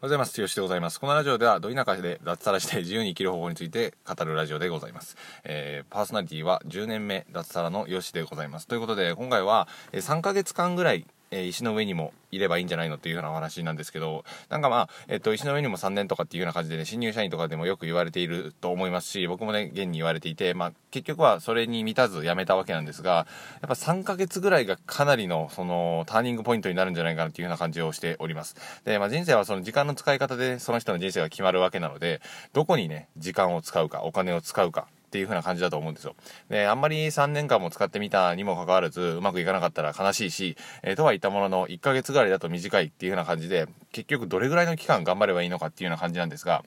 おはようございます。よしでございます。このラジオでは、ど田舎で脱サラして自由に生きる方法について語るラジオでございます。えー、パーソナリティは10年目脱サラのよしでございます。ということで、今回は、3ヶ月間ぐらいえ、石の上にもいればいいんじゃないのっていうようなお話なんですけど、なんかまあ、えっ、と、石の上にも3年とかっていうような感じでね、新入社員とかでもよく言われていると思いますし、僕もね、現に言われていて、まあ、結局はそれに満たず辞めたわけなんですが、やっぱ3ヶ月ぐらいがかなりの、その、ターニングポイントになるんじゃないかなっていうような感じをしております。で、まあ、人生はその時間の使い方でその人の人生が決まるわけなので、どこにね、時間を使うか、お金を使うか、っていう風な感じだと思うんですよ。で、あんまり3年間も使ってみたにもかかわらず、うまくいかなかったら悲しいし、えー、とは言ったものの、1ヶ月ぐらいだと短いっていう風な感じで、結局どれぐらいの期間頑張ればいいのかっていうような感じなんですが、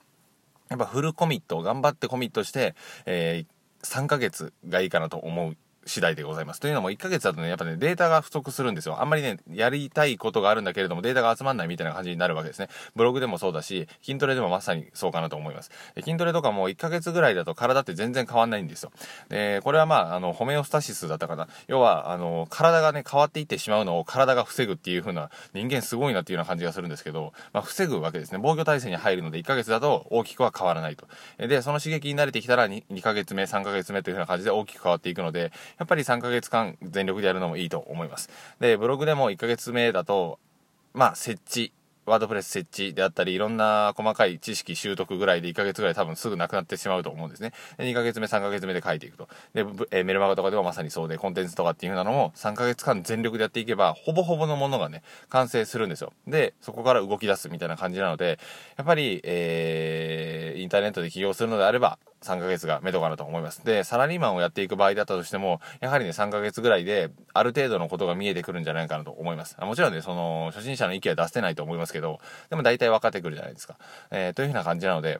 やっぱフルコミット、頑張ってコミットして、えー、3ヶ月がいいかなと思う次第でございます。というのも1ヶ月だとね、やっぱね、データが不足するんですよ。あんまりね、やりたいことがあるんだけれども、データが集まんないみたいな感じになるわけですね。ブログでもそうだし、筋トレでもまさにそうかなと思います。筋トレとかも1ヶ月ぐらいだと体って全然変わんないんですよ。で、これはまあ、あの、ホメオスタシスだったかな。要は、あの、体がね、変わっていってしまうのを体が防ぐっていう風な、人間すごいなっていうような感じがするんですけど、まあ、防ぐわけですね。防御体制に入るので1ヶ月だと大きくは変わらないと。で、その刺激に慣れてきたら 2, 2ヶ月目、3ヶ月目という風な感じで大きく変わっていくので、やっぱり3ヶ月間全力でやるのもいいと思います。で、ブログでも1ヶ月目だと、まあ、設置、ワードプレス設置であったり、いろんな細かい知識習得ぐらいで1ヶ月ぐらい多分すぐなくなってしまうと思うんですね。で、2ヶ月目、3ヶ月目で書いていくと。で、えメルマガとかでもまさにそうで、コンテンツとかっていうふうなのも3ヶ月間全力でやっていけば、ほぼほぼのものがね、完成するんですよ。で、そこから動き出すみたいな感じなので、やっぱり、えー、インターネットで起業するのであれば、3ヶ月が目処かなと思います。で、サラリーマンをやっていく場合だったとしても、やはりね、3ヶ月ぐらいで、ある程度のことが見えてくるんじゃないかなと思います。もちろんね、その、初心者の息は出せないと思いますけど、でも大体分かってくるじゃないですか。えー、というふうな感じなので、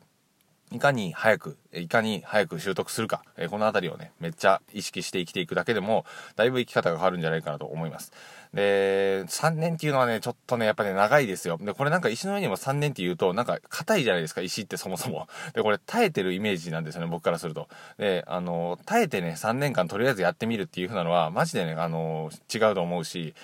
いかに早く、いかに早く習得するか、え、このあたりをね、めっちゃ意識して生きていくだけでも、だいぶ生き方が変わるんじゃないかなと思います。で、3年っていうのはね、ちょっとね、やっぱね、長いですよ。で、これなんか石の上にも3年って言うと、なんか硬いじゃないですか、石ってそもそも。で、これ耐えてるイメージなんですよね、僕からすると。で、あの、耐えてね、3年間とりあえずやってみるっていう風なのは、マジでね、あの、違うと思うし、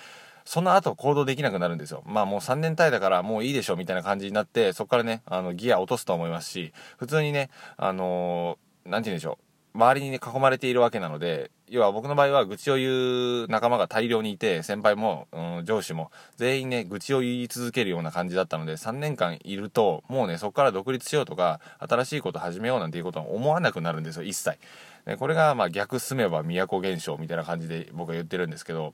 その後行動できなくなるんですよ。まあもう3年耐えたからもういいでしょみたいな感じになって、そこからね、あの、ギア落とすと思いますし、普通にね、あのー、なんて言うんでしょう。周りにね、囲まれているわけなので、要は僕の場合は愚痴を言う仲間が大量にいて、先輩も、うん、上司も、全員ね、愚痴を言い続けるような感じだったので、3年間いると、もうね、そこから独立しようとか、新しいこと始めようなんていうことは思わなくなるんですよ、一切。これが、まあ逆進めば都現象みたいな感じで僕は言ってるんですけど、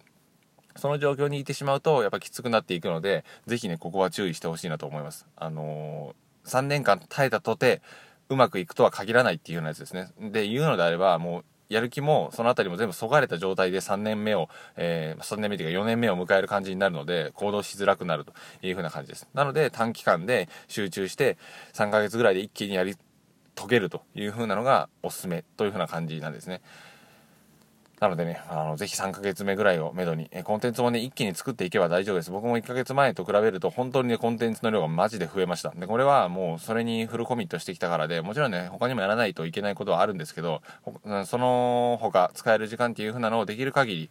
その状況にいてしまうと、やっぱきつくなっていくので、ぜひね、ここは注意してほしいなと思います。あのー、3年間耐えたとて、うまくいくとは限らないっていうようなやつですね。で、言うのであれば、もう、やる気も、そのあたりも全部そがれた状態で3年目を、えー、3年目というか4年目を迎える感じになるので、行動しづらくなるというふうな感じです。なので、短期間で集中して、3ヶ月ぐらいで一気にやり遂げるというふうなのがおすすめというふうな感じなんですね。なのでね、あの、ぜひ3ヶ月目ぐらいをめどに、えコンテンツもね、一気に作っていけば大丈夫です。僕も1ヶ月前と比べると、本当にね、コンテンツの量がマジで増えました。で、これはもう、それにフルコミットしてきたからで、もちろんね、他にもやらないといけないことはあるんですけど、その他、使える時間っていう風なのをできる限り、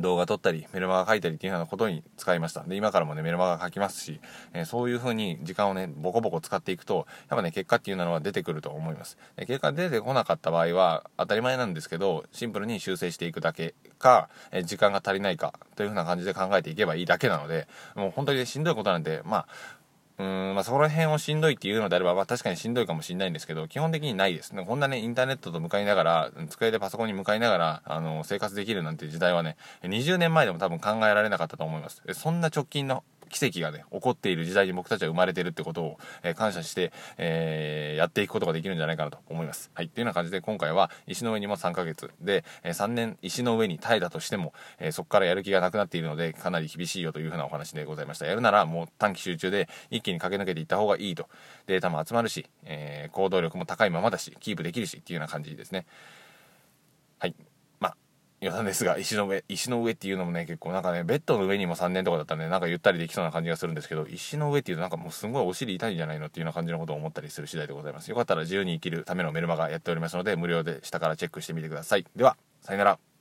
動画撮ったり、メルマガ書いたりっていうようなことに使いました。で、今からもね、メルマガ書きますし、えー、そういうふうに時間をね、ボコボコ使っていくと、やっぱね、結果っていうのは出てくると思います。で結果出てこなかった場合は、当たり前なんですけど、シンプルに修正していくだけか、えー、時間が足りないか、というふうな感じで考えていけばいいだけなので、もう本当に、ね、しんどいことなんで、まあ、うん、まあ、そこら辺をしんどいっていうのであれば、まあ、確かにしんどいかもしれないんですけど、基本的にないですね。こんなね、インターネットと向かいながら、机でパソコンに向かいながら、あの、生活できるなんて時代はね、20年前でも多分考えられなかったと思います。そんな直近の奇跡がね、起こっている時代に僕たちは生まれてるってことを、え、感謝して、えー、やっていくことができるんじゃないかなと思います。はい。っていうような感じで今回は石の上にも3ヶ月で、え、3年石の上に耐えたとしても、えそこからやる気がなくなっているのでかなり厳しいよというふうなお話でございました。やるならもう短期集中で一気に駆け抜けていった方がいいと。データも集まるし、え行動力も高いままだし、キープできるしっていうような感じですね。はい。余談ですが、石の上、石の上っていうのもね、結構なんかね、ベッドの上にも3年とかだったらね、なんかゆったりできそうな感じがするんですけど、石の上っていうとなんかもうすごいお尻痛いんじゃないのっていうような感じのことを思ったりする次第でございます。よかったら自由に生きるためのメルマガやっておりますので、無料で下からチェックしてみてください。では、さよなら。